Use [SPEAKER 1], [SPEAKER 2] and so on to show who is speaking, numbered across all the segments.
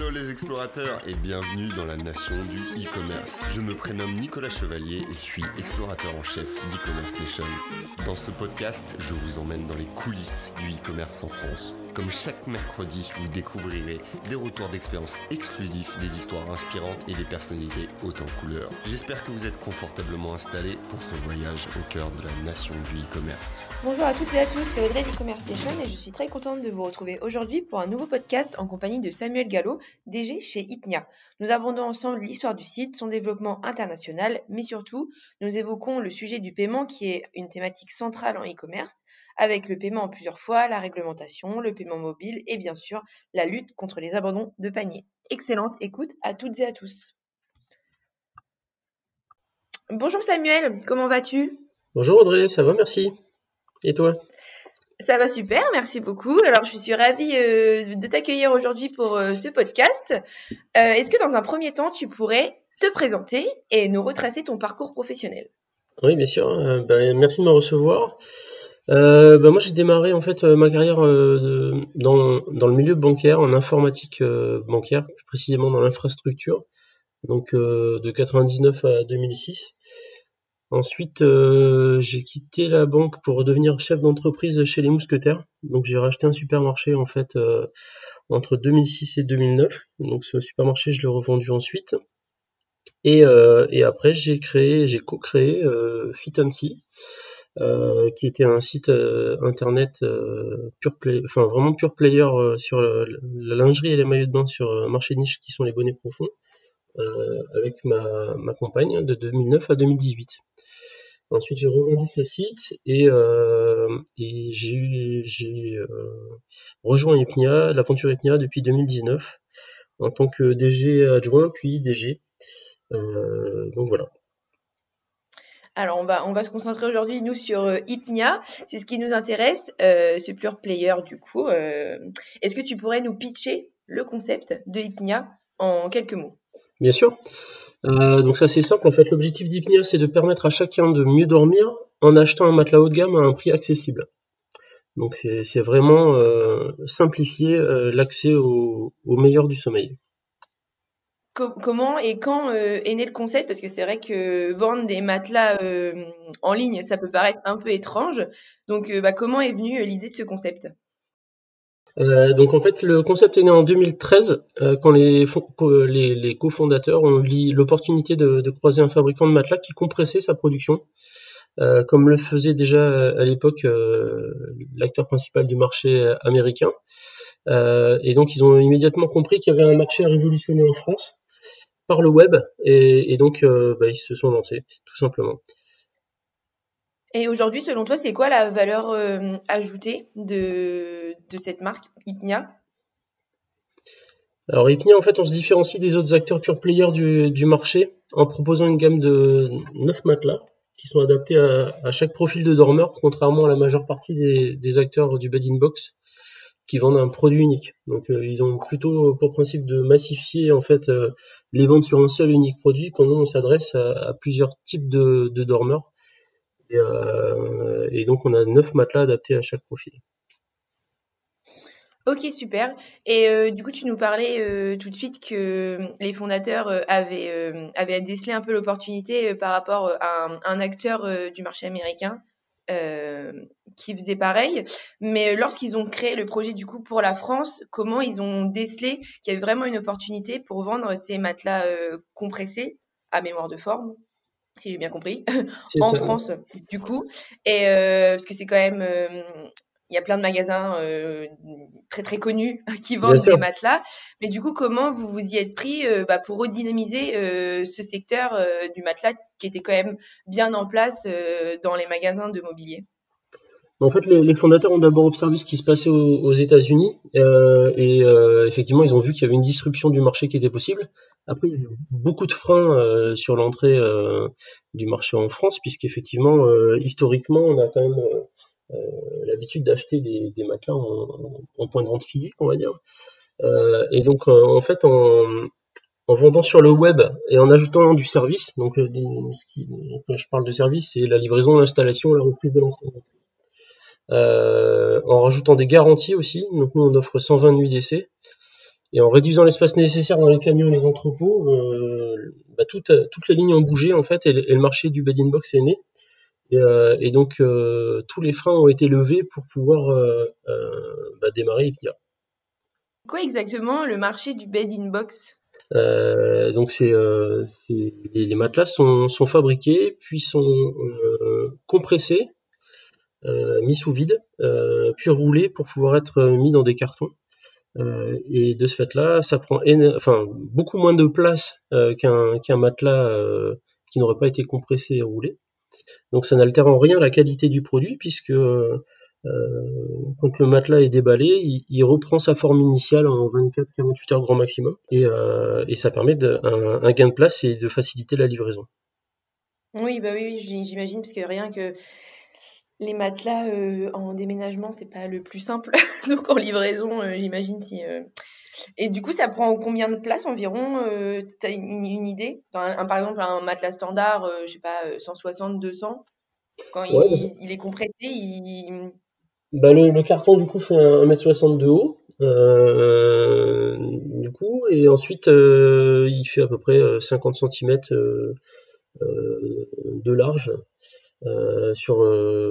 [SPEAKER 1] Hello les explorateurs et bienvenue dans la nation du e-commerce. Je me prénomme Nicolas Chevalier et suis explorateur en chef d'e-commerce nation. Dans ce podcast, je vous emmène dans les coulisses du e-commerce en France. Comme chaque mercredi, vous découvrirez des retours d'expérience exclusifs, des histoires inspirantes et des personnalités hautes en couleurs. J'espère que vous êtes confortablement installés pour ce voyage au cœur de la nation du e-commerce.
[SPEAKER 2] Bonjour à toutes et à tous, c'est Audrey d'e-commerce nation et je suis très contente de vous retrouver aujourd'hui pour un nouveau podcast en compagnie de Samuel Gallo, DG chez Ipnia. Nous abordons ensemble l'histoire du site, son développement international, mais surtout, nous évoquons le sujet du paiement qui est une thématique centrale en e-commerce, avec le paiement en plusieurs fois, la réglementation, le paiement mobile et bien sûr la lutte contre les abandons de panier. Excellente écoute à toutes et à tous. Bonjour Samuel, comment vas-tu?
[SPEAKER 3] Bonjour Audrey, ça va, merci. Et toi?
[SPEAKER 2] Ça va super, merci beaucoup. Alors, je suis ravie euh, de t'accueillir aujourd'hui pour euh, ce podcast. Euh, est-ce que dans un premier temps, tu pourrais te présenter et nous retracer ton parcours professionnel?
[SPEAKER 3] Oui, bien sûr. Ben, merci de me recevoir. Ben, moi, j'ai démarré en fait ma carrière dans, dans, le milieu bancaire, en informatique bancaire, plus précisément dans l'infrastructure, donc de 99 à 2006. Ensuite, euh, j'ai quitté la banque pour devenir chef d'entreprise chez les Mousquetaires. Donc j'ai racheté un supermarché en fait euh, entre 2006 et 2009. Donc ce supermarché, je l'ai revendu ensuite. Et, euh, et après, j'ai créé, j'ai co-créé Fitancy, qui était un site internet pure play, enfin vraiment pure player sur la lingerie et les maillots de bain sur marché de niche qui sont les bonnets profonds. avec ma, ma compagne de 2009 à 2018. Ensuite, j'ai revendu ce site et, euh, et j'ai euh, rejoint Epnia, l'aventure Epnia depuis 2019 en tant que DG adjoint puis DG. Euh, donc voilà.
[SPEAKER 2] Alors, on va, se concentrer aujourd'hui, nous, sur euh, Ipnia. C'est ce qui nous intéresse, euh, ce pure player, du coup. Est-ce que tu pourrais nous pitcher le concept de Ipnia en quelques mots?
[SPEAKER 3] Bien sûr. Euh, donc ça c'est simple en fait. L'objectif d'Ipnia c'est de permettre à chacun de mieux dormir en achetant un matelas haut de gamme à un prix accessible. Donc c'est vraiment euh, simplifier euh, l'accès au, meilleur du sommeil.
[SPEAKER 2] Comment et quand est né le concept? Parce que c'est vrai que vendre des matelas en ligne, ça peut paraître un peu étrange. Donc bah, comment est venue l'idée de ce concept?
[SPEAKER 3] Euh, donc en fait, le concept est né en 2013 euh, quand les, les, cofondateurs ont eu l'opportunité de, croiser un fabricant de matelas qui compressait sa production, euh, comme le faisait déjà à l'époque l'acteur principal du marché américain. et donc ils ont immédiatement compris qu'il y avait un marché à révolutionner en France par le web, et, et donc bah, ils se sont lancés, tout simplement.
[SPEAKER 2] Et aujourd'hui, selon toi, c'est quoi la valeur euh, ajoutée de, de, cette marque Ipnia
[SPEAKER 3] Alors Ipnia, en fait, on se différencie des autres acteurs pure player du, du marché en proposant une gamme de 9 matelas qui sont adaptés à, à, chaque profil de dormeur, contrairement à la majeure partie des, des acteurs du bed in box qui vendent un produit unique. Donc euh, ils ont plutôt pour principe de massifier en fait euh, les ventes sur un seul unique produit quand on s'adresse à, plusieurs types de, dormeurs euh, et, donc, on a neuf matelas adaptés à chaque profil.
[SPEAKER 2] Ok, super. Et du coup, tu nous parlais tout de suite que les fondateurs avaient décelé un peu l'opportunité par rapport à un, acteur du marché américain qui faisait pareil. Mais lorsqu'ils ont créé le projet du coup pour la France, comment ils ont décelé qu'il y avait vraiment une opportunité pour vendre ces matelas compressés à mémoire de forme si j'ai bien compris, en France, du coup. Et euh, parce que c'est quand même. Euh, il y a plein de magasins euh, très très connus qui vendent des matelas. Mais du coup, comment vous vous y êtes pris bah, pour redynamiser ce secteur du matelas qui était quand même bien en place dans les magasins de mobilier?
[SPEAKER 3] En fait, les, fondateurs ont d'abord observé ce qui se passait aux, États-Unis et effectivement, ils ont vu qu'il y avait une disruption du marché qui était possible. Après, il y a beaucoup de freins euh, sur l'entrée euh, du marché en France, puisqu'effectivement, euh, historiquement, on a quand même l'habitude d'acheter des, des, matelas en, point de vente physique, on va dire. et donc, en fait, en, en, vendant sur le web et en ajoutant du service, donc quand je parle de service, c'est la livraison, l'installation, la reprise de l'installation. en rajoutant des garanties aussi, donc nous on offre 120 nuits d'essai, Et en réduisant l'espace nécessaire dans les camions et les entrepôts, bah, toutes, les lignes ont bougé en fait et, le marché du bed in box est né. Et, donc tous les freins ont été levés pour pouvoir bah, démarrer.
[SPEAKER 2] Quoi exactement le marché du bed in box?
[SPEAKER 3] Euh, donc c'est, euh, les, matelas sont, sont, fabriqués puis sont euh, compressés, mis sous vide, puis roulés pour pouvoir être mis dans des cartons. et de ce fait-là, ça prend enfin, beaucoup moins de place qu'un, qu'un matelas qui n'aurait pas été compressé et roulé. Donc ça n'altère en rien la qualité du produit puisque euh, quand le matelas est déballé, il, reprend sa forme initiale en 24-48 heures grand maximum, et, euh, ça permet un, gain de place et de faciliter la livraison.
[SPEAKER 2] Oui, bah oui, j'imagine, parce que rien que les matelas euh, en déménagement, c'est pas le plus simple. Donc en livraison, j'imagine si. Et du coup, ça prend combien de place environ Tu as une, idée? Un, Par exemple, un matelas standard, je sais pas, 160, 200 quand il, il, est compressé, il,
[SPEAKER 3] bah, le, carton du coup fait 1m60 de haut. Euh, du coup, et ensuite euh, il fait à peu près 50 euh, cm de large. sur,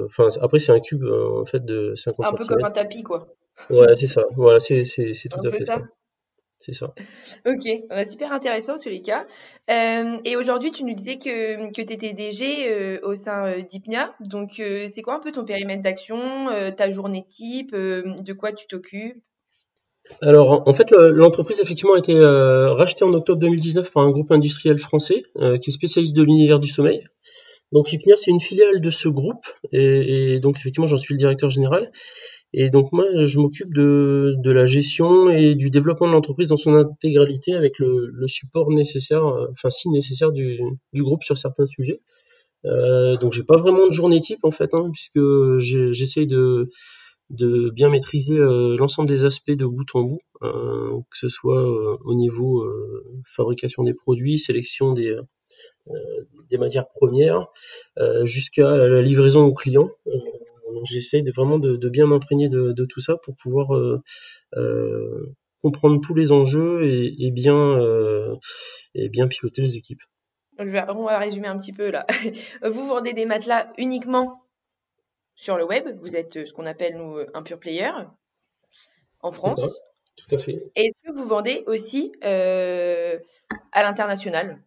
[SPEAKER 3] enfin après c'est un cube en fait de 50
[SPEAKER 2] cm. Un peu comme un tapis quoi.
[SPEAKER 3] Ouais, c'est ça. Voilà, c'est tout à fait ça c'est ça.
[SPEAKER 2] Ok, bah, super intéressant en tous les cas. Euh, et aujourd'hui, tu nous disais que, que tu étais DG euh, au sein euh, d'IPNIA. Donc, c'est quoi un peu ton périmètre d'action, ta journée type, de quoi tu t'occupes?
[SPEAKER 3] Alors, en fait, l'entreprise effectivement a été rachetée en octobre 2019 par un groupe industriel français qui est spécialiste de l'univers du sommeil. Donc, IPNIA, c'est une filiale de ce groupe, et, et donc effectivement, j'en suis le directeur général. Et donc moi, je m'occupe de, de, la gestion et du développement de l'entreprise dans son intégralité avec le, le, support nécessaire, euh, enfin si nécessaire du, du groupe sur certains sujets. Euh, donc j'ai pas vraiment de journée type en fait, hein, puisque j'essaye de, de bien maîtriser euh, l'ensemble des aspects de bout en bout, euh, que ce soit euh, au niveau fabrication des produits, sélection des, des matières premières, jusqu'à la livraison aux clients j'essaye de, vraiment de, bien m'imprégner de, tout ça pour pouvoir euh, euh, comprendre tous les enjeux et, bien, euh, et bien piloter les équipes.
[SPEAKER 2] on va résumer un petit peu là. Vous vendez des matelas uniquement sur le web. Vous êtes ce qu'on appelle nous un pure player en France.
[SPEAKER 3] Tout à fait.
[SPEAKER 2] Et est-ce que vous vendez aussi à l'international?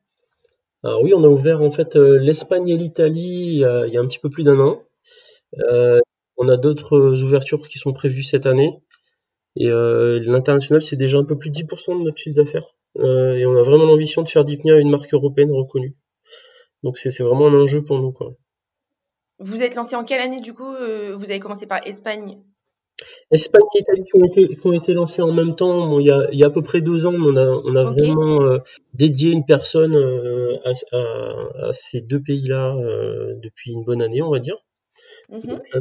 [SPEAKER 3] Alors oui, on a ouvert en fait l'Espagne et l'Italie il, y a un petit peu plus d'un an. Euh, on a d'autres ouvertures qui sont prévues cette année. Et euh, l'international, c'est déjà un peu plus de 10% de notre chiffre d'affaires. Euh, et on a vraiment l'ambition de faire d'Ipnia une marque européenne reconnue. Donc c'est vraiment un enjeu pour nous. Quoi.
[SPEAKER 2] Vous êtes lancé en quelle année du coup Vous avez commencé par Espagne?
[SPEAKER 3] Espagne et Italie qui ont été, qui ont été lancés en même temps. il, y a, il y a à peu près deux ans, on a, on a vraiment dédié une personne à, à, ces deux pays-là depuis une bonne année, on va dire. Donc là,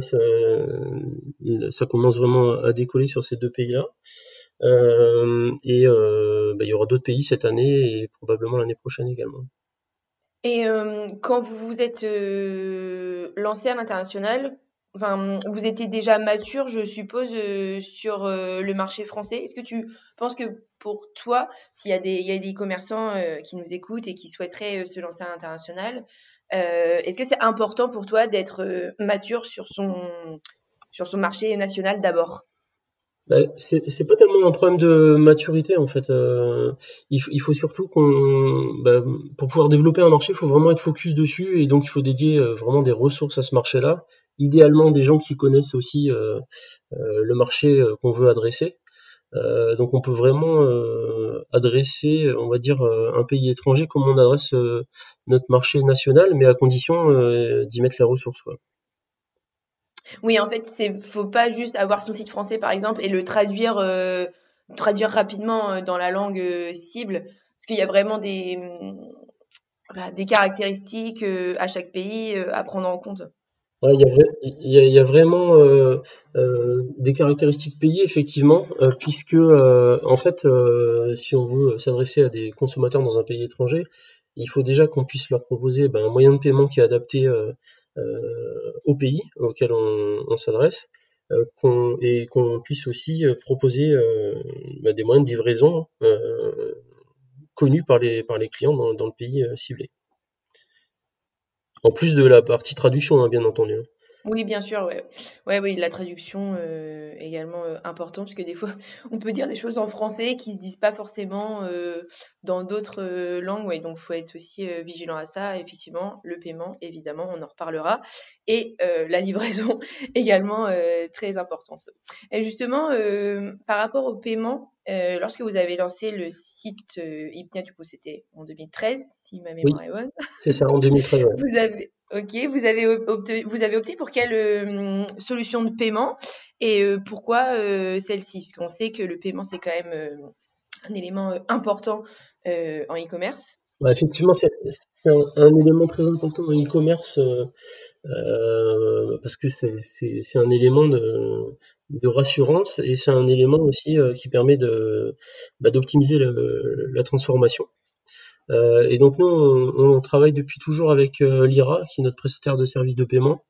[SPEAKER 3] ça, commence vraiment à décoller sur ces deux pays-là. Euh, et euh, bah, il y aura d'autres pays cette année et probablement l'année prochaine également.
[SPEAKER 2] Et euh, quand vous vous êtes lancé à l'international, enfin, vous étiez déjà mature, je suppose, sur le marché français. Est-ce que tu penses que pour toi, s'il y a des, il y a des commerçants qui nous écoutent et qui souhaiteraient se lancer à l'international, euh, est-ce que c'est important pour toi d'être euh, mature sur son, sur son marché national d'abord?
[SPEAKER 3] Bah, c'est pas tellement un problème de maturité en fait. Euh, il, faut surtout qu'on, bah, pour pouvoir développer un marché, il faut vraiment être focus dessus et donc il faut dédier vraiment des ressources à ce marché-là. Idéalement, des gens qui connaissent aussi le marché qu'on veut adresser. Euh, donc on peut vraiment euh, adresser, on va dire, euh, un pays étranger comme on adresse notre marché national, mais à condition d'y mettre les ressources. Quoi.
[SPEAKER 2] Oui, en fait, c'est faut pas juste avoir son site français par exemple et le traduire traduire rapidement dans la langue cible, parce qu'il y a vraiment des bah, des caractéristiques à chaque pays à prendre en compte
[SPEAKER 3] il, y a, vraiment euh, euh, des caractéristiques payées, effectivement, euh, puisque en fait, si on veut s'adresser à des consommateurs dans un pays étranger, il faut déjà qu'on puisse leur proposer ben, un moyen de paiement qui est adapté au pays auquel on, s'adresse. et qu'on puisse aussi proposer bah, des moyens de livraison connus par les, par les clients dans le pays ciblé. En plus de la partie traduction, hein, bien entendu. Hein.
[SPEAKER 2] Oui, bien sûr, ouais. Ouais, oui, la traduction euh, également euh, important, parce que des fois, on peut dire des choses en français qui se disent pas forcément euh, dans d'autres euh, langues, ouais, donc faut être aussi euh, vigilant à ça. Effectivement, le paiement, évidemment, on en reparlera, et euh, la livraison également très importante. Et justement, par rapport au paiement, lorsque vous avez lancé le site Hypnia, du coup, c'était en 2013, si ma mémoire est bonne.
[SPEAKER 3] C'est ça, en 2013.
[SPEAKER 2] Vous avez Ok, vous avez, opté, vous avez opté pour quelle euh, solution de paiement et euh, pourquoi euh, celle-ci? Parce qu'on sait que le paiement, c'est quand même un élément important en e-commerce.
[SPEAKER 3] Bah, effectivement, c'est un, élément très important en e-commerce parce que c'est un élément de, de rassurance et c'est un élément aussi qui permet bah, d'optimiser la transformation. Euh, et donc nous, on, travaille depuis toujours avec euh, l'IRA, qui est notre prestataire de services de paiement.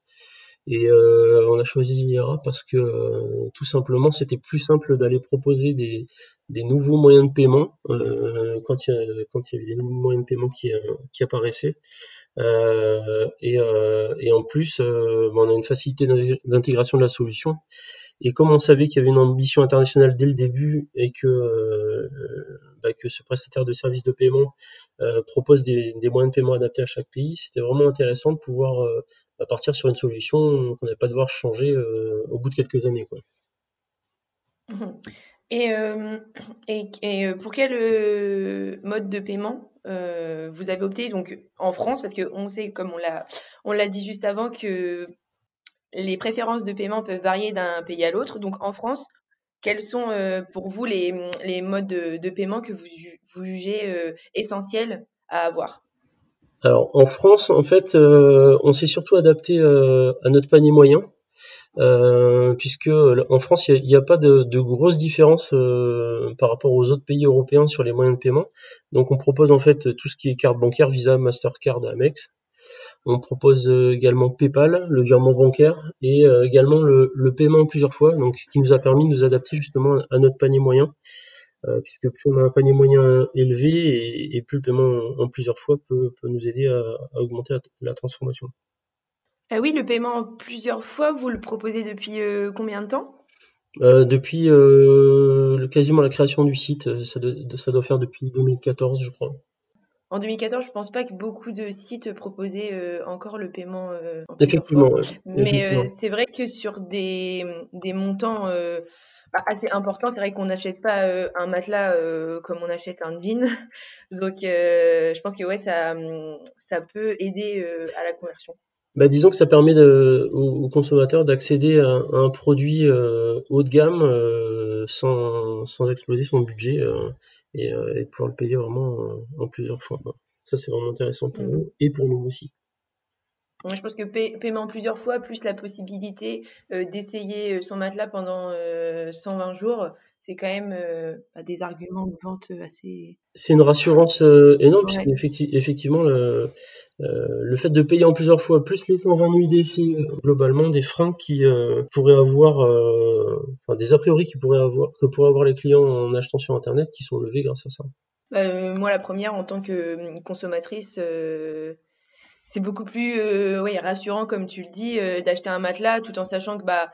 [SPEAKER 3] Et euh, on a choisi l'IRA parce que tout simplement, c'était plus simple d'aller proposer des, nouveaux moyens de paiement quand, il y avait des nouveaux moyens de paiement qui, qui apparaissaient. Et, et, en plus, on a une facilité d'intégration de la solution. Et comme on savait qu'il y avait une ambition internationale dès le début et que, euh, bah, que ce prestataire de services de paiement euh, propose des, moyens de paiement adaptés à chaque pays, c'était vraiment intéressant de pouvoir euh, partir sur une solution qu'on n'avait pas devoir changer au bout de quelques années. Quoi.
[SPEAKER 2] Et, et, pour quel mode de paiement vous avez opté donc en France? Parce qu'on sait comme on l'a on l'a dit juste avant que les préférences de paiement peuvent varier d'un pays à l'autre. Donc en France, quels sont euh, pour vous les, modes de, paiement que vous, vous jugez euh, essentiels à avoir?
[SPEAKER 3] Alors en France, en fait, euh, on s'est surtout adapté à notre panier moyen. Puisque en France, il n'y a, pas de, de grosses différences par rapport aux autres pays européens sur les moyens de paiement. Donc on propose en fait tout ce qui est carte bancaire, Visa, Mastercard, Amex. On propose euh, également PayPal, le virement bancaire, et euh, également le, paiement plusieurs fois, donc qui nous a permis de nous adapter justement à notre panier moyen, euh, puisque plus on a un panier moyen élevé et, plus le paiement en, plusieurs fois peut, nous aider à, augmenter la, transformation.
[SPEAKER 2] Ah oui, le paiement en plusieurs fois, vous le proposez depuis combien de temps?
[SPEAKER 3] Depuis quasiment la création du site, ça doit faire depuis 2014, je crois.
[SPEAKER 2] En 2014, je pense pas que beaucoup de sites proposaient euh, encore le paiement
[SPEAKER 3] euh, en Effectivement.
[SPEAKER 2] Mais euh, c'est vrai que sur des, des montants bah, assez importants, c'est vrai qu'on n'achète pas un matelas comme on achète un jean. Donc, je pense que ouais, ça, ça peut aider à la conversion.
[SPEAKER 3] Bah, disons que ça permet de, aux, consommateurs d'accéder à, un produit haut de gamme sans, sans exploser son budget et, euh, et pouvoir le payer vraiment en, plusieurs fois. Ça, c'est vraiment intéressant pour mmh. et pour nous aussi.
[SPEAKER 2] Je pense que paiement plusieurs fois, plus la possibilité euh, d'essayer euh, son matelas pendant 120 jours, c'est quand même bah, des arguments de vente assez.
[SPEAKER 3] C'est une rassurance énorme, effectivement, le, le, fait de payer en plusieurs fois, plus les 120 nuits globalement, des freins qui pourraient avoir enfin, des a priori qui pourraient avoir, que pourraient avoir les clients en achetant sur Internet qui sont levés grâce à ça
[SPEAKER 2] euh, Moi, la première, en tant que hum, consommatrice, euh, c'est beaucoup plus euh, rassurant, comme tu le dis, d'acheter un matelas tout en sachant que bah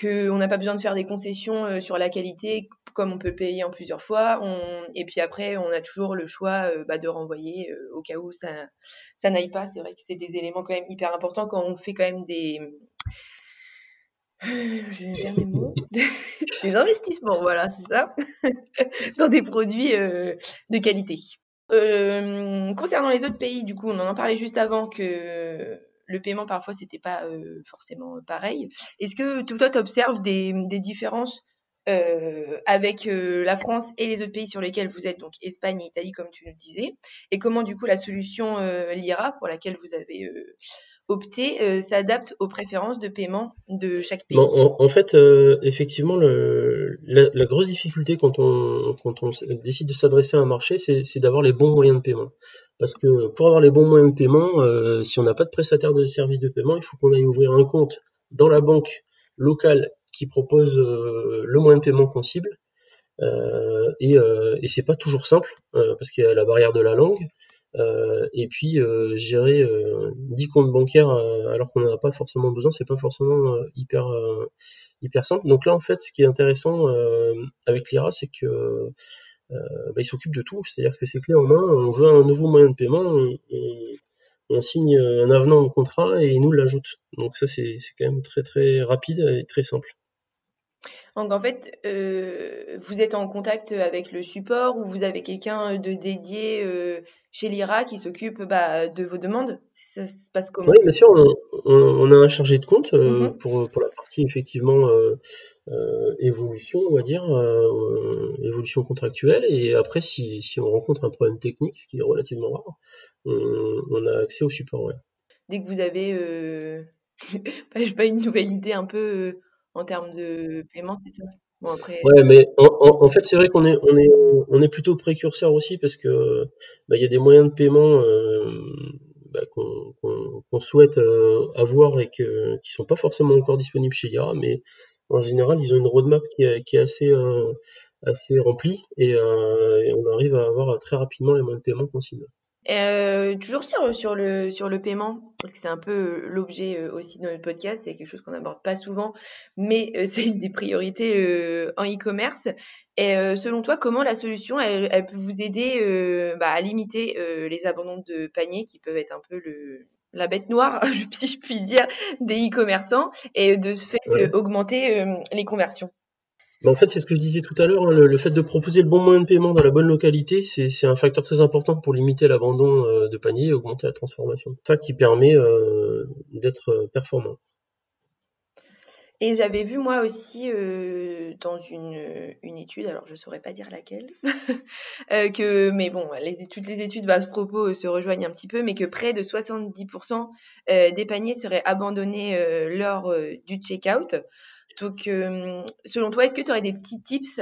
[SPEAKER 2] qu'on n'a pas besoin de faire des concessions sur la qualité comme on peut payer en plusieurs fois. Et puis après, on a toujours le choix bah, de renvoyer au cas où ça, ça n'aille pas. C'est vrai que c'est des éléments quand même hyper importants quand on fait quand même des, je mes mots. des investissements, voilà, c'est ça, dans des produits euh, de qualité. Euh, concernant les autres pays, du coup, on en parlait juste avant que le paiement parfois c'était pas euh, forcément pareil. Est-ce que toi tu observes des, différences avec la France et les autres pays sur lesquels vous êtes, donc Espagne et Italie comme tu le disais, et comment du coup la solution l'IRA pour laquelle vous avez euh, s'adapte aux préférences de paiement de chaque pays?
[SPEAKER 3] En, fait, euh, effectivement, le, la, grosse difficulté quand on, décide de s'adresser à un marché, c'est d'avoir les bons moyens de paiement. Parce que pour avoir les bons moyens de paiement, euh, si on n'a pas de prestataire de services de paiement, il faut qu'on aille ouvrir un compte dans la banque locale qui propose le moyen de paiement qu'on cible. et, et c'est pas toujours simple parce qu'il y a la barrière de la langue. et puis gérer 10 comptes bancaires alors qu'on n'en a pas forcément besoin, c'est pas forcément hyper hyper simple. Donc là en fait, ce qui est intéressant avec l'IRA, c'est que bah, il s'occupe de tout. C'est-à-dire que c'est clé en main. On veut un nouveau moyen de paiement, on, on, signe un avenant au contrat et il nous l'ajoute. Donc ça, c'est quand même très très rapide et très simple.
[SPEAKER 2] Donc en fait, euh, vous êtes en contact avec le support ou vous avez quelqu'un de dédié euh, chez l'IRA qui s'occupe bah, de vos demandes? Ça se passe comment?
[SPEAKER 3] Oui, bien sûr, on, a un chargé de compte euh, mm-hmm. pour, pour, la partie effectivement évolution, on va dire, évolution contractuelle. Et après, si, si, on rencontre un problème technique, ce qui est relativement rare, on, a accès au support.
[SPEAKER 2] Dès que vous avez, bah, pas une nouvelle idée un peu en termes de paiement, c'est ça?
[SPEAKER 3] Bon, après... Ouais, mais en, en, fait, c'est vrai qu'on est, on est, on est plutôt précurseur aussi parce que bah, il y a des moyens de paiement euh, bah, qu'on souhaite avoir et que, qui sont pas forcément encore disponibles chez Yara, mais en général, ils ont une roadmap qui est, qui est assez, euh, assez remplie et, euh, et, on arrive à avoir très rapidement les moyens de paiement qu'on cible.
[SPEAKER 2] Euh, toujours sur, sur, le, sur le paiement, parce que c'est un peu l'objet aussi de notre podcast, c'est quelque chose qu'on n'aborde pas souvent, mais c'est une des priorités en e-commerce. Et selon toi, comment la solution, elle, elle peut vous aider bah, à limiter les abandons de panier qui peuvent être un peu le, la bête noire, si je puis dire, des e-commerçants et de ce fait euh, augmenter euh, les conversions?
[SPEAKER 3] En fait, c'est ce que je disais tout à l'heure, hein, le, fait de proposer le bon moyen de paiement dans la bonne localité, c'est un facteur très important pour limiter l'abandon euh, de panier et augmenter la transformation. Ça qui permet d'être performant.
[SPEAKER 2] Et j'avais vu moi aussi euh, dans une, étude, alors je saurais pas dire laquelle, euh, que mais bon, les les études à ce propos euh, se rejoignent un petit peu, mais que près de 70% euh, des paniers seraient abandonnés euh, lors du checkout. Donc, selon toi, est-ce que tu aurais des petits tips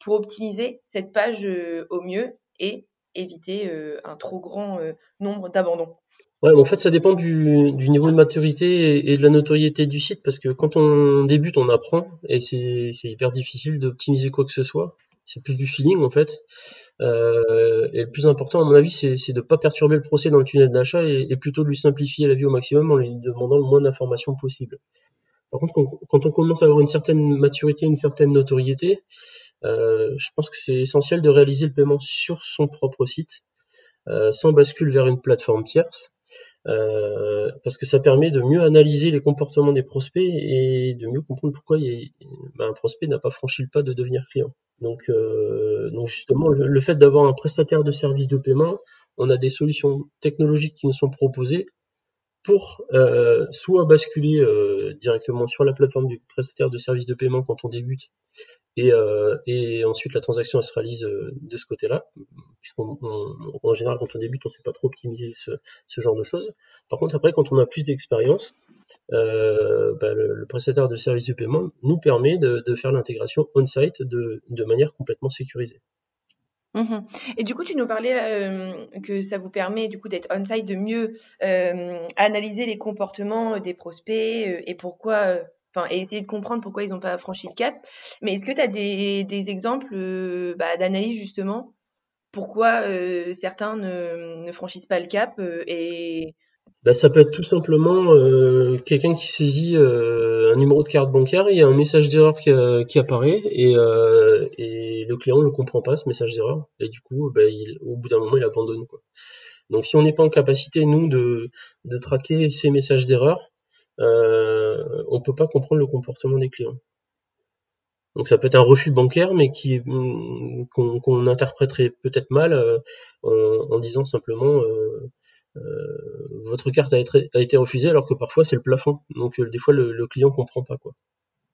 [SPEAKER 2] pour optimiser cette page au mieux et éviter un trop grand nombre d'abandons?
[SPEAKER 3] Ouais, en fait, ça dépend du, niveau de maturité et, de la notoriété du site, parce que quand on débute, on apprend, et c'est hyper difficile d'optimiser quoi que ce soit. C'est plus du feeling, en fait. Euh, et le plus important, à mon avis, c'est de ne pas perturber le procès dans le tunnel d'achat et, et, plutôt de lui simplifier la vie au maximum en lui demandant le moins d'informations possible. Par contre, quand, on commence à avoir une certaine maturité, une certaine notoriété, euh, je pense que c'est essentiel de réaliser le paiement sur son propre site, euh, sans bascule vers une plateforme tierce. Euh, parce que ça permet de mieux analyser les comportements des prospects et de mieux comprendre pourquoi ben, un prospect n'a pas franchi le pas de devenir client. Donc, justement, le, fait d'avoir un prestataire de services de paiement, on a des solutions technologiques qui nous sont proposées pour euh, soit basculer euh, directement sur la plateforme du prestataire de services de paiement quand on débute et, euh, ensuite la transaction se réalise de ce côté-là, puisqu'en général quand on débute on ne sait pas trop optimiser ce, genre de choses. Par contre après quand on a plus d'expérience, bah, le, prestataire de service de paiement nous permet de, faire l'intégration on-site de manière complètement sécurisée.
[SPEAKER 2] Mmh et du coup, tu nous parlais euh, que ça vous permet du coup d'être on-site, de mieux euh, analyser les comportements des prospects euh, et pourquoi enfin, et essayer de comprendre pourquoi ils n'ont pas franchi le cap. Mais est-ce que tu as des, des exemples euh, bah, d'analyse justement pourquoi euh, certains ne, ne, franchissent pas le cap euh, et
[SPEAKER 3] bah, ça peut être tout simplement euh, quelqu'un qui saisit euh, un numéro de carte bancaire, il y a un message d'erreur qui, qui, apparaît et, euh, et, le client ne comprend pas ce message d'erreur et du coup, bah, il, au bout d'un moment, il abandonne. Quoi. Donc si on n'est pas en capacité, nous, de, de traquer ces messages d'erreur, euh, on peut pas comprendre le comportement des clients. Donc ça peut être un refus bancaire, mais qui mm, qu'on interpréterait peut-être mal euh, en, en, disant simplement euh, euh, votre carte a été, a été, refusée, alors que parfois c'est le plafond. Donc des fois le, le, client comprend pas quoi.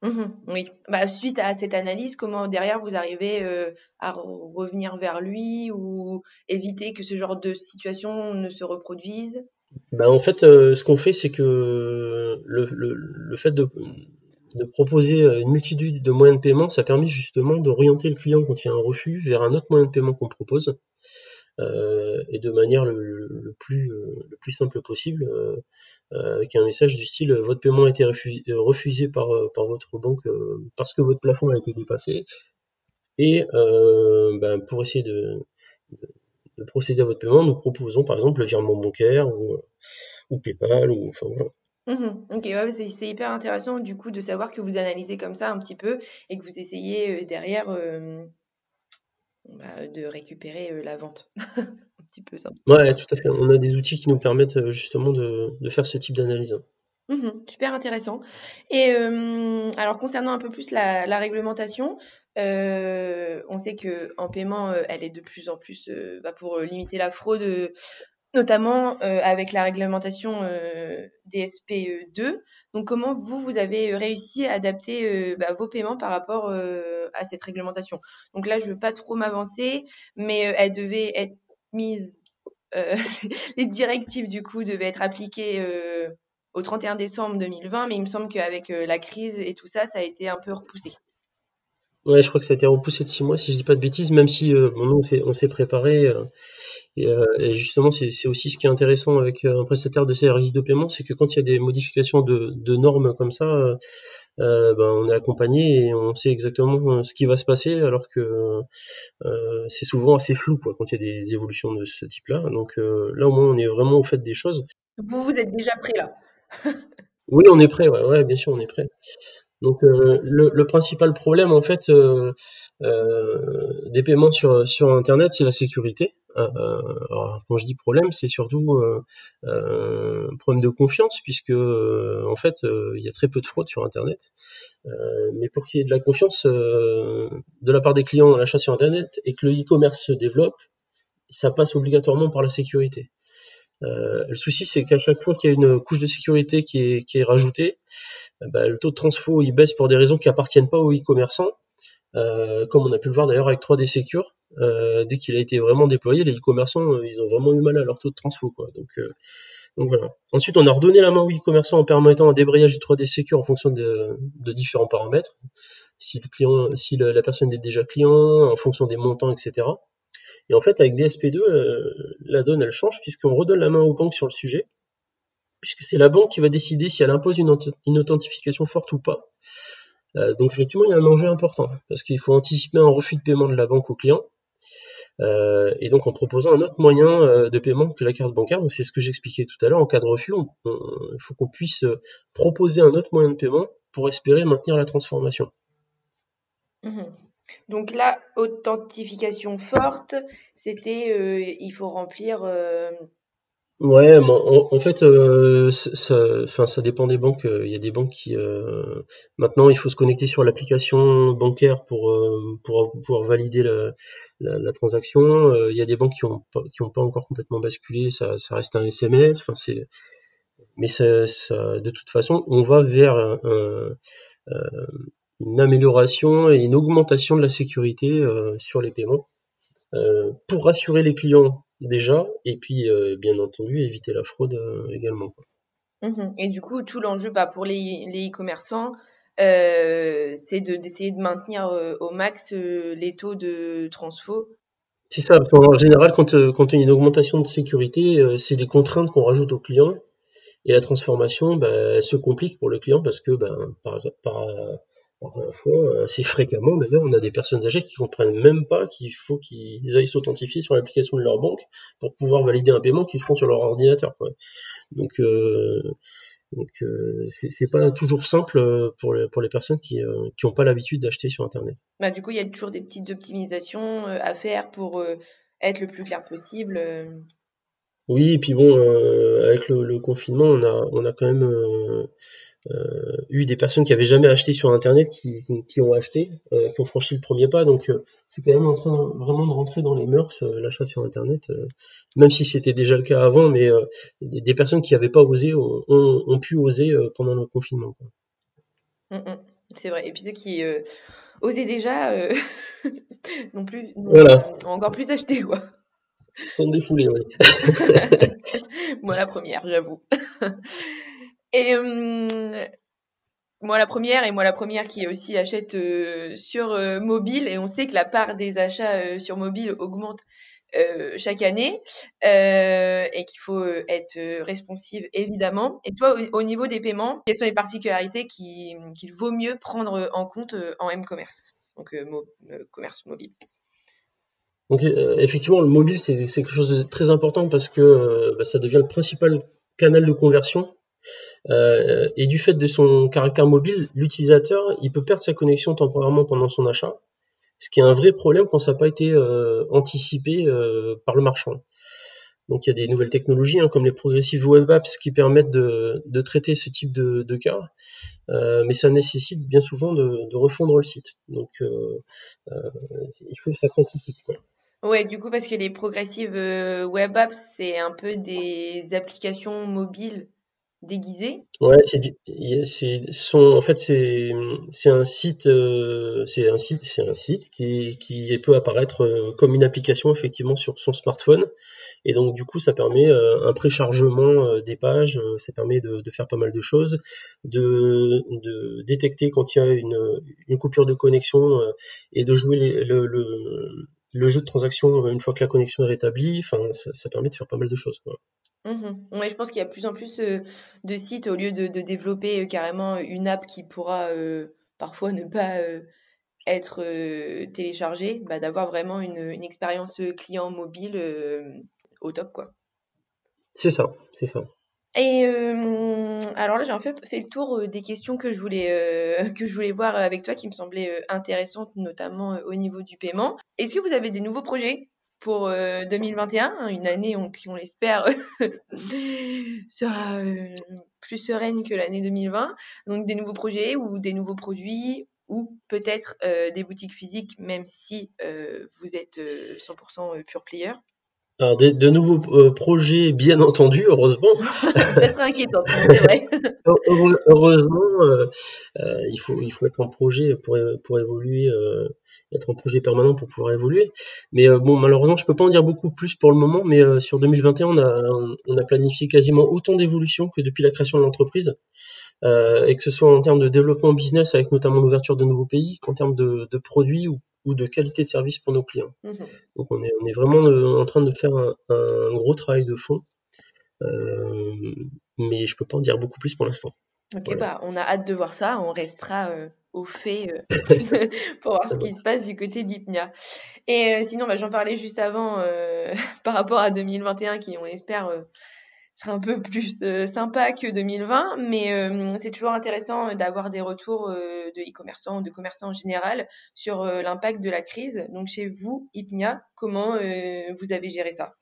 [SPEAKER 2] Mmh oui. Bah, suite à cette analyse, comment derrière vous arrivez euh, à revenir vers lui ou éviter que ce genre de situation ne se reproduise?
[SPEAKER 3] Ben, en fait, euh, ce qu'on fait, c'est que le, le, le fait de, de, proposer une multitude de moyens de paiement, ça permet justement d'orienter le client quand il y a un refus vers un autre moyen de paiement qu'on propose. Et de manière le, plus, le plus simple possible, avec un message du style votre paiement a été refusé, par, votre banque parce que votre plafond a été dépassé. Et ben, pour essayer de, de, procéder à votre paiement, nous proposons par exemple le virement bancaire ou, PayPal ou enfin voilà.
[SPEAKER 2] Mmh ok, c'est hyper intéressant du coup de savoir que vous analysez comme ça un petit peu et que vous essayez euh, derrière euh, bah, de récupérer euh, la vente. un petit peu ça.
[SPEAKER 3] Ouais, tout à fait. On a des outils qui nous permettent justement de, faire ce type d'analyse.
[SPEAKER 2] Mmh super intéressant. Et alors concernant un peu plus la, réglementation, on sait que en paiement, elle est de plus en plus bah, pour limiter la fraude notamment euh, avec la réglementation euh, DSP2. Donc, comment vous, vous avez réussi à adapter euh, bah, vos paiements par rapport à cette réglementation? Donc là, je ne veux pas trop m'avancer, mais elle devait être mise, les directives du coup devaient être appliquées au 31 décembre 2020, mais il me semble qu'avec la crise et tout ça, ça a été un peu repoussé.
[SPEAKER 3] Ouais, je crois que ça a été repoussé de six mois, si je dis pas de bêtises, même si bon, nous, on s'est préparé. Euh, et, justement, c'est aussi ce qui est intéressant avec euh, un prestataire de services de paiement, c'est que quand il y a des modifications de, normes comme ça, euh, ben, on est accompagné et on sait exactement ce qui va se passer, alors que c'est souvent assez flou quoi, quand il y a des évolutions de ce type-là. Donc là, au moins, on est vraiment au fait des choses.
[SPEAKER 2] Vous, vous êtes déjà prêt là
[SPEAKER 3] Oui, on est prêt, ouais, ouais, bien sûr, on est prêt. Donc le, principal problème en fait des paiements sur, sur Internet, c'est la sécurité. Euh, alors, quand je dis problème, c'est surtout euh, euh, problème de confiance, puisque en fait, il y a très peu de fraude sur Internet. mais pour qu'il y ait de la confiance de la part des clients à l'achat sur Internet et que le e-commerce se développe, ça passe obligatoirement par la sécurité. Le souci, c'est qu'à chaque fois qu'il y a une couche de sécurité qui est, qui est rajoutée, bah, le taux de transfo il baisse pour des raisons qui appartiennent pas aux e-commerçants, comme on a pu le voir d'ailleurs avec 3D Secure. Euh, dès qu'il a été vraiment déployé, les e-commerçants, euh, ils ont vraiment eu mal à leur taux de transfo. Quoi. Donc, euh, donc voilà. Ensuite, on a redonné la main aux e-commerçants en permettant un débrayage du 3D Secure en fonction de, de différents paramètres. Si le client, si la personne est déjà client, en fonction des montants, etc. Et en fait, avec DSP2, la donne, elle change puisqu'on redonne la main aux banques sur le sujet, puisque c'est la banque qui va décider si elle impose une, authentification forte ou pas. donc effectivement, il y a un enjeu important, parce qu'il faut anticiper un refus de paiement de la banque au client, euh, et donc en proposant un autre moyen euh, de paiement que la carte bancaire, donc c'est ce que j'expliquais tout à l'heure, en cas de refus, il faut qu'on puisse euh, proposer un autre moyen de paiement pour espérer maintenir la transformation.
[SPEAKER 2] Mmh donc là, authentification forte, c'était il faut remplir
[SPEAKER 3] Ouais, en, fait, euh, ça, ça dépend des banques. Il y a des banques qui euh, maintenant il faut se connecter sur l'application bancaire pour, euh, pour pouvoir valider la, la, transaction. il y a des banques qui ont pas, qui ont pas encore complètement basculé. Ça, ça reste un SMS. Enfin, c'est, mais ça, de toute façon, on va vers une amélioration et une augmentation de la sécurité sur les paiements pour rassurer les clients déjà, et puis euh, bien entendu éviter la fraude euh, également.
[SPEAKER 2] Mmh et du coup, tout l'enjeu bah, pour les e-commerçants, euh, c'est d'essayer de, maintenir au max les taux de transfo.
[SPEAKER 3] C'est ça, parce qu'en général, quand, quand il y a une augmentation de sécurité, c'est des contraintes qu'on rajoute aux clients. Et la transformation bah, se complique pour le client parce que ben, par, par, Parfois, assez fréquemment d'ailleurs, on a des personnes âgées qui comprennent même pas qu'il faut qu'ils aillent s'authentifier sur l'application de leur banque pour pouvoir valider un paiement qu'ils font sur leur ordinateur. Donc, euh, donc euh, c'est pas toujours simple pour les, pour les personnes qui n'ont euh, pas l'habitude d'acheter sur Internet.
[SPEAKER 2] Bah, du coup, il y a toujours des petites optimisations à faire pour être le plus clair possible.
[SPEAKER 3] Oui, et puis bon, avec le, le, confinement, on a, on a quand même euh, eu des personnes qui avaient jamais acheté sur internet qui, qui ont acheté, euh, qui ont franchi le premier pas. Donc euh, c'est quand même en train vraiment de rentrer dans les mœurs l'achat sur internet, même si c'était déjà le cas avant, mais des, personnes qui n'avaient pas osé ont, ont, pu oser pendant le confinement.
[SPEAKER 2] Mmh, mmh. c'est vrai. Et puis ceux qui osaient déjà non plus,
[SPEAKER 3] voilà.
[SPEAKER 2] ont encore plus acheté quoi.
[SPEAKER 3] Sont défoulés, oui.
[SPEAKER 2] Moi la première, j'avoue. Et moi la première et moi la première qui aussi achète sur mobile et on sait que la part des achats sur mobile augmente chaque année et qu'il faut être responsive évidemment. Et toi, au, niveau des paiements, quelles sont les particularités qu'il vaut mieux prendre en compte en m-commerce, donc commerce mobile
[SPEAKER 3] donc effectivement, le mobile, c'est quelque chose de très important parce que bah, ça devient le principal canal de conversion euh, et du fait de son caractère mobile, l'utilisateur, il peut perdre sa connexion temporairement pendant son achat, ce qui est un vrai problème quand ça n'a pas été euh, anticipé euh, par le marchand. Donc il y a des nouvelles technologies hein, comme les progressives web apps qui permettent de, traiter ce type de, cas, mais ça nécessite bien souvent de, refondre le site. Donc il faut que ça s'anticipe.
[SPEAKER 2] Ouais, du coup parce que les progressives web apps c'est un peu des applications mobiles déguisé
[SPEAKER 3] Ouais, c'est c'est son en fait c'est c'est un site euh, c'est un site c'est un site qui qui peut apparaître euh, comme une application effectivement sur son smartphone. Et donc du coup ça permet euh, un préchargement des pages, ça permet de, de, faire pas mal de choses, de, de détecter quand il y a une, une coupure de connexion et de jouer le, le, le jeu de transaction une fois que la connexion est rétablie, ça, ça permet de faire pas mal de choses quoi.
[SPEAKER 2] Mmh ouais, je pense qu'il y a de plus en plus euh, de sites, au lieu de, développer euh, carrément une app qui pourra euh, parfois ne pas être téléchargée, bah, d'avoir vraiment une, une expérience client mobile au top, quoi.
[SPEAKER 3] C'est ça, c'est ça.
[SPEAKER 2] Et alors là, j'ai un peu fait le tour des questions que je voulais, que je voulais voir avec toi, qui me semblaient intéressantes, notamment au niveau du paiement. Est-ce que vous avez des nouveaux projets pour 2021, euh, hein, une année qui, on l'espère, sera euh, plus sereine que l'année 2020. Donc des nouveaux projets ou des nouveaux produits ou peut-être euh, des boutiques physiques, même si vous êtes 100% pure player?
[SPEAKER 3] Alors, de, nouveaux euh, projets, bien entendu, heureusement.
[SPEAKER 2] Peut-être inquiétant, c'est vrai.
[SPEAKER 3] heureusement, euh, euh, il, faut, il faut être en projet pour, pour évoluer, être en projet permanent pour pouvoir évoluer. Mais bon, malheureusement, je peux pas en dire beaucoup plus pour le moment, mais sur 2021, on a, on a planifié quasiment autant d'évolutions que depuis la création de l'entreprise. Et que ce soit en termes de développement business, avec notamment l'ouverture de nouveaux pays, qu'en termes de, de produits ou ou de qualité de service pour nos clients. Mmh Donc on est, on est vraiment euh, en train de faire un, gros travail de fond, euh, mais je peux pas en dire beaucoup plus pour l'instant.
[SPEAKER 2] Ok, bah on a hâte de voir ça, on restera euh, au fait pour voir ce qui se passe du côté d'Ipnia. Et sinon, bah, j'en parlais juste avant par rapport à 2021 qui, on espère, un peu plus euh, sympa que 2020, mais euh, c'est toujours intéressant d'avoir des retours euh, de e-commerçants ou de commerçants en général sur l'impact de la crise. Donc chez vous, Ipnia, comment vous avez géré ça?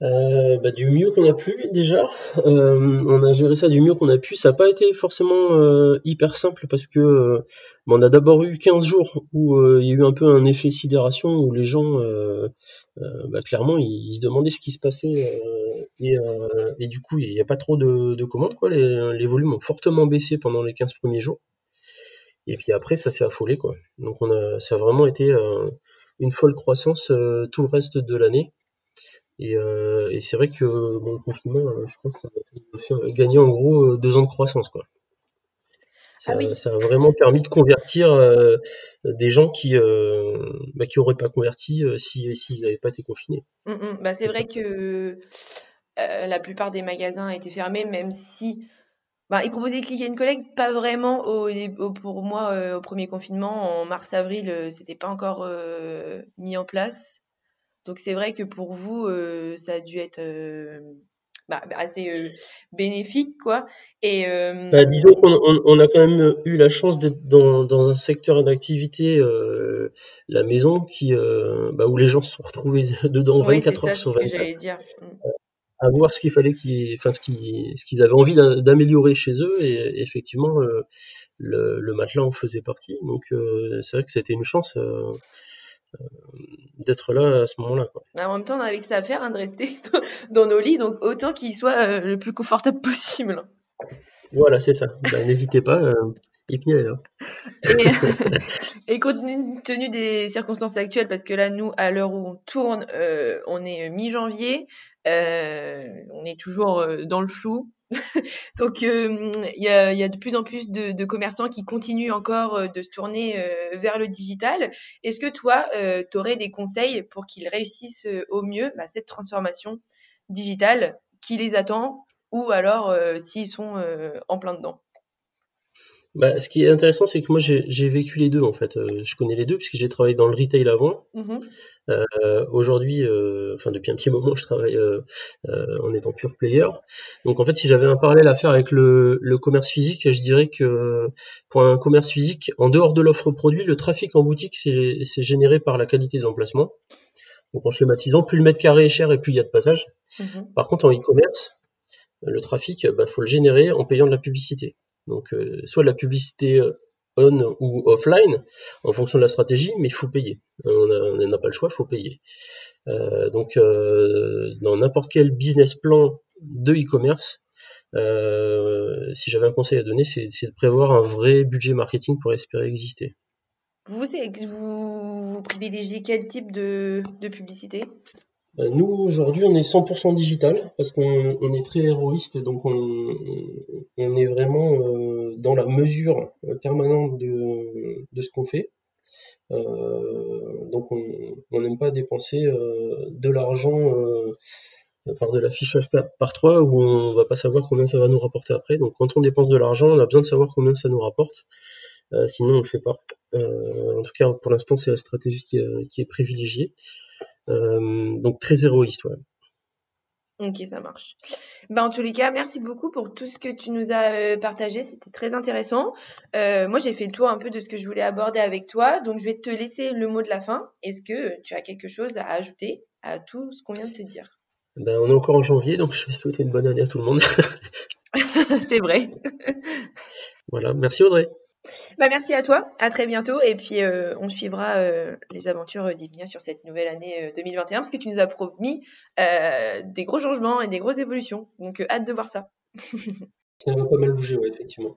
[SPEAKER 3] Euh, bah, du mieux qu'on a pu déjà. Euh, on a géré ça du mieux qu'on a pu. Ça n'a pas été forcément euh, hyper simple parce que bah, on a d'abord eu 15 jours où il y a eu un peu un effet sidération où les gens, bah, clairement, ils, se demandaient ce qui se passait et, et, du coup, il n'y a pas trop de, de commandes. Quoi. Les, les, volumes ont fortement baissé pendant les 15 premiers jours. Et puis après, ça s'est affolé. Quoi. Donc on a, ça a vraiment été une folle croissance tout le reste de l'année. Et, euh, et c'est vrai que bon, le confinement, euh, je pense, ça, a gagné en gros euh, deux ans de croissance. Quoi. Ça, ah ça a vraiment permis de convertir euh, des gens qui euh, bah, qui auraient pas converti s'ils si, n'avaient pas été confinés.
[SPEAKER 2] Mmh, mmh. Bah, c'est vrai que la plupart des magasins étaient fermés, même si bah, ils proposaient click and collect, pas vraiment au, pour moi au premier confinement en mars-avril, c'était pas encore mis en place. Donc c'est vrai que pour vous, euh, ça a dû être euh, bah, assez euh, bénéfique, quoi. Et
[SPEAKER 3] bah, disons qu'on a quand même eu la chance d'être dans, un secteur d'activité, la maison, qui bah, où les gens se sont retrouvés dedans 24 heures sur 24.
[SPEAKER 2] j'allais dire. Mmh.
[SPEAKER 3] À voir ce qu'il fallait qu'ils, enfin ce qu'ils, ce qu'ils avaient envie d'améliorer chez eux, et, effectivement, le, le, matelas en faisait partie. Donc c'est vrai que c'était une chance. D'être là à ce moment-là.
[SPEAKER 2] Bah, en même temps, on avait que ça à faire hein, de rester dans nos lits, donc autant qu'il soit euh, le plus confortable possible.
[SPEAKER 3] Voilà, c'est ça. Bah, n'hésitez pas, euh, est là.
[SPEAKER 2] Et, compte tenu des circonstances actuelles, parce que là, nous, à l'heure où on tourne, euh, on est mi-janvier, euh, on est toujours euh, dans le flou. Donc, il y, a, de plus en plus de, commerçants qui continuent encore de se tourner vers le digital. Est-ce que toi, tu aurais des conseils pour qu'ils réussissent au mieux bah, cette transformation digitale qui les attend ou alors s'ils sont en plein dedans?
[SPEAKER 3] Bah, ce qui est intéressant, c'est que moi j'ai vécu les deux en fait. Euh, je connais les deux puisque j'ai travaillé dans le retail avant. Mmh euh, aujourd'hui, euh, enfin depuis un petit moment, je travaille en étant pure player. Donc en fait, si j'avais un parallèle à faire avec le, commerce physique, je dirais que pour un commerce physique, en dehors de l'offre produit, le trafic en boutique c'est généré par la qualité de l'emplacement. Donc en schématisant, plus le mètre carré est cher et plus il y a de passage. Mmh Par contre, en e-commerce, le trafic, il bah, faut le générer en payant de la publicité. Donc, euh, soit de la publicité euh, on ou offline, en fonction de la stratégie, mais il faut payer. On n'a pas le choix, il faut payer. Euh, donc, dans n'importe quel business plan de e-commerce, si j'avais un conseil à donner, c'est de prévoir un vrai budget marketing pour espérer exister.
[SPEAKER 2] Vous, vous, vous privilégiez quel type de publicité?
[SPEAKER 3] euh, nous, aujourd'hui, on est 100% digital parce qu'on est très héroïste, donc on, est vraiment euh, dans la mesure permanente de, ce qu'on fait. Euh, donc on n'aime pas dépenser de l'argent par de l'affichage par trois où on va pas savoir combien ça va nous rapporter après. Donc quand on dépense de l'argent, on a besoin de savoir combien ça nous rapporte. sinon on le fait pas. en tout cas pour l'instant c'est la stratégie qui est privilégiée. Euh, donc très héroïste, ouais.
[SPEAKER 2] Ok, ça marche. Ben, en tous les cas, merci beaucoup pour tout ce que tu nous as euh, partagé. C'était très intéressant. Euh, moi, j'ai fait le tour un peu de ce que je voulais aborder avec toi. Donc, je vais te laisser le mot de la fin. Est-ce que tu as quelque chose à ajouter à tout ce qu'on vient de se dire?
[SPEAKER 3] Ben, On est encore en janvier, donc je vais souhaiter une bonne année à tout le monde.
[SPEAKER 2] C'est vrai.
[SPEAKER 3] voilà, merci Audrey.
[SPEAKER 2] Bah, merci à toi, à très bientôt et puis euh, on suivra euh, les aventures d'Ivnia sur cette nouvelle année 2021 euh, parce que tu nous as promis des gros changements et des grosses évolutions. Donc hâte de voir ça.
[SPEAKER 3] ça va pas mal bouger, ouais, effectivement.